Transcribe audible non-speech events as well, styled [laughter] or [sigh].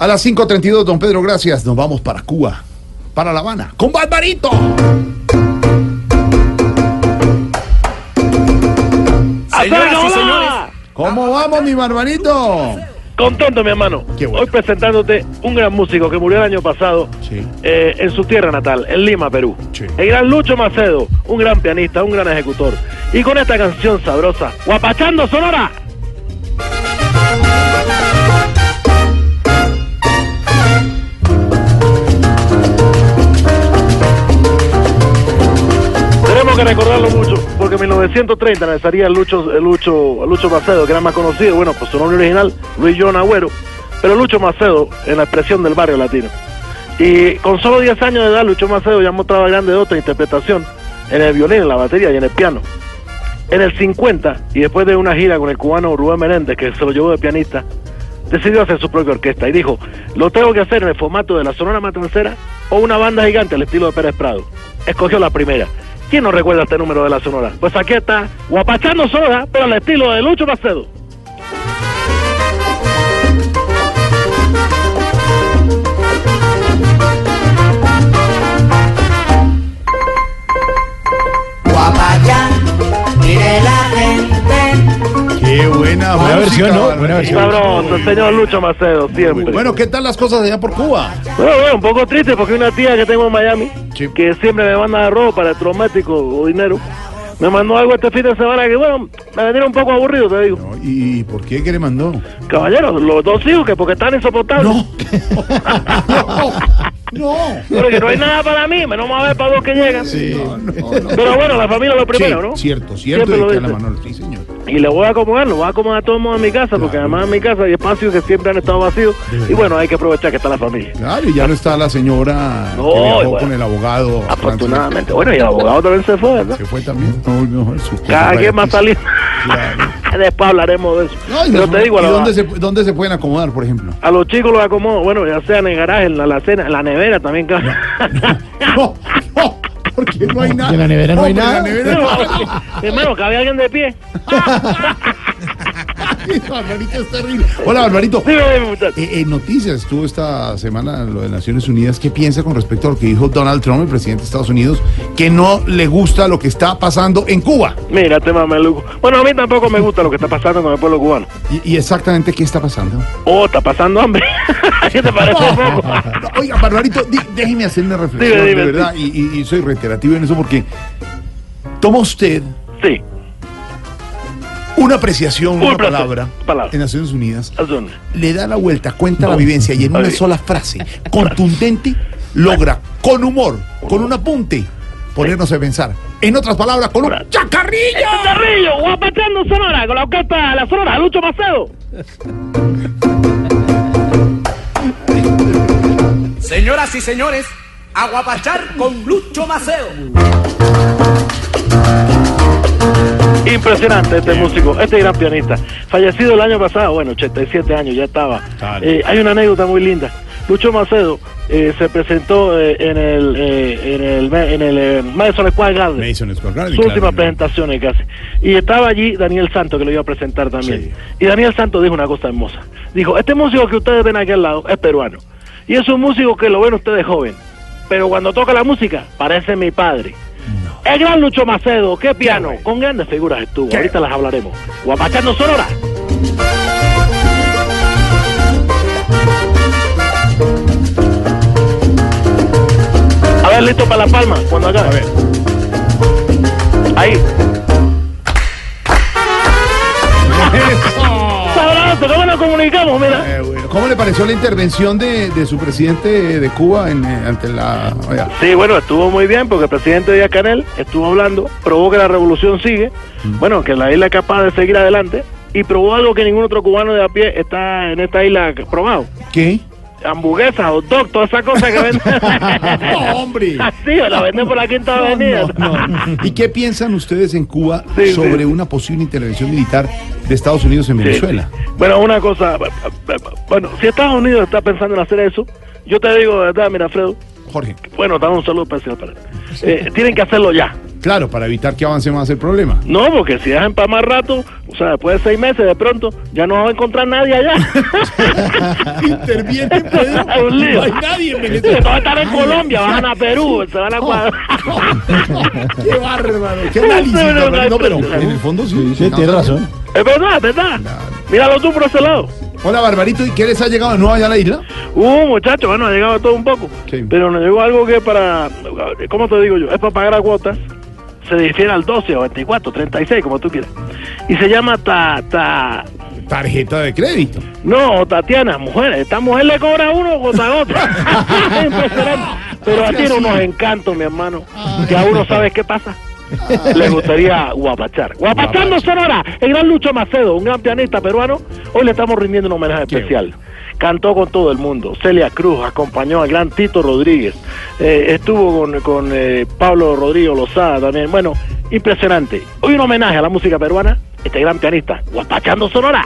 A las 5.32, don Pedro, gracias. Nos vamos para Cuba, para La Habana, con Barbarito. Señoras y señores, ¿Cómo vamos, mi Barbarito? contento mi hermano. Qué bueno. Hoy presentándote un gran músico que murió el año pasado Sí. eh, en su tierra natal, en Lima, Perú. Sí. El gran Lucho Macedo, un gran pianista, un gran ejecutor. Y con esta canción sabrosa, Guapachando Sonora. Que recordarlo mucho, porque en 1930 necesaría el Lucho, Lucho, Lucho Macedo, que era más conocido, bueno, por su nombre original, Luis John Agüero, pero Lucho Macedo en la expresión del barrio latino. Y con solo 10 años de edad, Lucho Macedo ya mostraba grande otra interpretación en el violín, en la batería y en el piano. En el 50, y después de una gira con el cubano Rubén Menéndez, que se lo llevó de pianista, decidió hacer su propia orquesta y dijo, lo tengo que hacer en el formato de la Sonora Matancera o una banda gigante al estilo de Pérez Prado. Escogió la primera. ¿Quién no recuerda este número de la Sonora? Pues aquí está, Guapachando Sonora, pero al estilo de Lucho Macedo. Guapayá, mire la gente. Qué buena, Buena versión, ¿no? Buena versión. Sabroso, el señor Lucho Macedo, siempre. Bueno, ¿qué tal las cosas allá por Cuba? Bueno, bueno, un poco triste porque una tía que tengo en Miami, Sí. que siempre me manda ropa, electrodoméstico o dinero, me mandó algo este fin de semana que, bueno, me venía un poco aburrido, te digo. No, ¿Y por qué? ¿Qué le mandó? Caballero, los dos hijos que porque están insoportables. No. no. [laughs] Pero que no hay nada para mí, menos más ver para dos que llegan. Sí. No, no, no. Pero bueno, la familia es lo primero, Sí, ¿no? Cierto, cierto. Y lo que a la dice. mano, sí, señor. Y le voy a acomodar, lo voy a acomodar a todo el mundo en mi casa, porque además en mi casa hay espacios que siempre han estado vacíos. Y bueno, hay que aprovechar que está la familia. Claro, y ya no está la señora No, que viajó y bueno. con el abogado. a. Afortunadamente. Bueno, y el abogado también se fue, ¿verdad? Se fue también. No a Cada quien va a salir. Claro. [laughs] Después hablaremos de eso. No, y Pero no- te digo, a ¿y la- dónde se, dónde se pueden acomodar, por ejemplo? A los chicos los acomodo, bueno, ya sea en el garaje, en la alacena, en la nevera también. cabe. No, no, porque no hay nada. en la nevera no hay nada. la nevera no hay nada. Hermano, ¿cabe alguien de pie? [laughs] Barbarito es terrible. Hola, Barbarito. Eh, en noticias estuvo esta semana lo de Naciones Unidas. ¿Qué piensa con respecto a lo que dijo Donald Trump, el presidente de Estados Unidos, que no le gusta lo que está pasando en Cuba? Mira, este mameluco. Bueno, a mí tampoco me gusta lo que está pasando con el pueblo cubano. Y, y exactamente qué está pasando. Oh, está pasando hambre. [laughs] ¿Qué te parece poco? [laughs] Oiga, Barbarito, déjeme hacer una reflexión, Dime, dime, de verdad, y, y- y soy reiterativo en eso porque toma usted Sí, una apreciación, Un una placer. palabra, Palabra. en Naciones Unidas, azul. le da la vuelta, cuenta la vivencia y en una sola [laughs] frase contundente logra con humor, con un apunte, ponernos a pensar. En otras palabras, con un chacarrillo. Carrillo, guapachando Sonora, con la orquesta La Sonora, Lucho Macedo. Señoras y señores, aguapachar con Lucho Maceo. Impresionante este músico, este gran pianista. Fallecido el año pasado, bueno, 87 años ya estaba. Eh, hay una anécdota muy linda. Lucho Macedo eh, se presentó eh, en el eh, en el en el Madison Square Garden. Madison Square Garden, Su claro, última no. presentación casi. Y estaba allí Daniel Santo que lo iba a presentar también. Sí. Y Daniel Santo dijo una cosa hermosa. Dijo, este músico que ustedes ven aquí al lado es peruano. Y es un músico que lo ven ustedes joven. Pero cuando toca la música, parece mi padre. El gran Lucho Macedo, qué piano, con grandes figuras estuvo. Qué Ahorita las hablaremos. Guapachando Sonora. A ver, listo para la palma, cuando acabe. A ver. Ahí. ¿Cómo nos comunicamos? Mira. Eh, bueno, ¿Cómo le pareció la intervención de, de su presidente de Cuba en, eh, ante la... oiga, Sí, bueno, estuvo muy bien porque el presidente Díaz Canel estuvo hablando, probó que la revolución sigue, bueno, que la isla es capaz de seguir adelante y probó algo que ningún otro cubano de a pie está en esta isla probado. ¿Qué? Hamburguesas, hot dog, toda esa cosa que venden. [laughs] No, hombre. [laughs] Así, la venden por la quinta avenida. No, no. [laughs] ¿Y qué piensan ustedes en Cuba Sí, sobre sí. una posible intervención militar de Estados Unidos en Venezuela? sí. Bueno, una cosa, bueno, si Estados Unidos está pensando en hacer eso, yo te digo de verdad, mira, Alfredo, Jorge, bueno, te un saludo especial para él. Eh, tienen que hacerlo ya. Claro, para evitar que avance más el problema. No, porque si dejan para más rato, o sea, después de seis meses, de pronto, ya no va a encontrar nadie allá. [laughs] Interviene Pedro. [laughs] No hay nadie en Venezuela. Todos están en Colombia, van a Perú, se van a cuadrar. [laughs] Qué bárbaro, qué análisis. No, pero en el fondo sí. Sí, tiene razón. Es verdad, es verdad. Míralo tú por ese lado. Hola, Barbarito, ¿y qué les ha llegado de nuevo allá a la isla? Uh, muchacho, bueno, ha llegado todo un poco. Sí. Pero nos llegó algo que para, ¿cómo te digo yo? Es para pagar a cuotas. Se difiere al 12 o 24, 36, como tú quieras. Y se llama ta, ta, Tarjeta de crédito. no, Tatiana, mujer. Esta mujer le cobra a uno gota a gota. [laughs] Impresionante. Pero a tiene unos encantos, mi hermano. Que a uno sabes qué pasa. Le gustaría guapachar. Guapachando Sonora, el gran Lucho Macedo, un gran pianista peruano. Hoy le estamos rindiendo un homenaje especial. Cantó con todo el mundo. Celia Cruz acompañó al gran Tito Rodríguez. Eh, estuvo con, con eh, Pablo Rodrigo Lozada también. Bueno, impresionante. Hoy un homenaje a la música peruana. Este gran pianista, guapachando Sonora.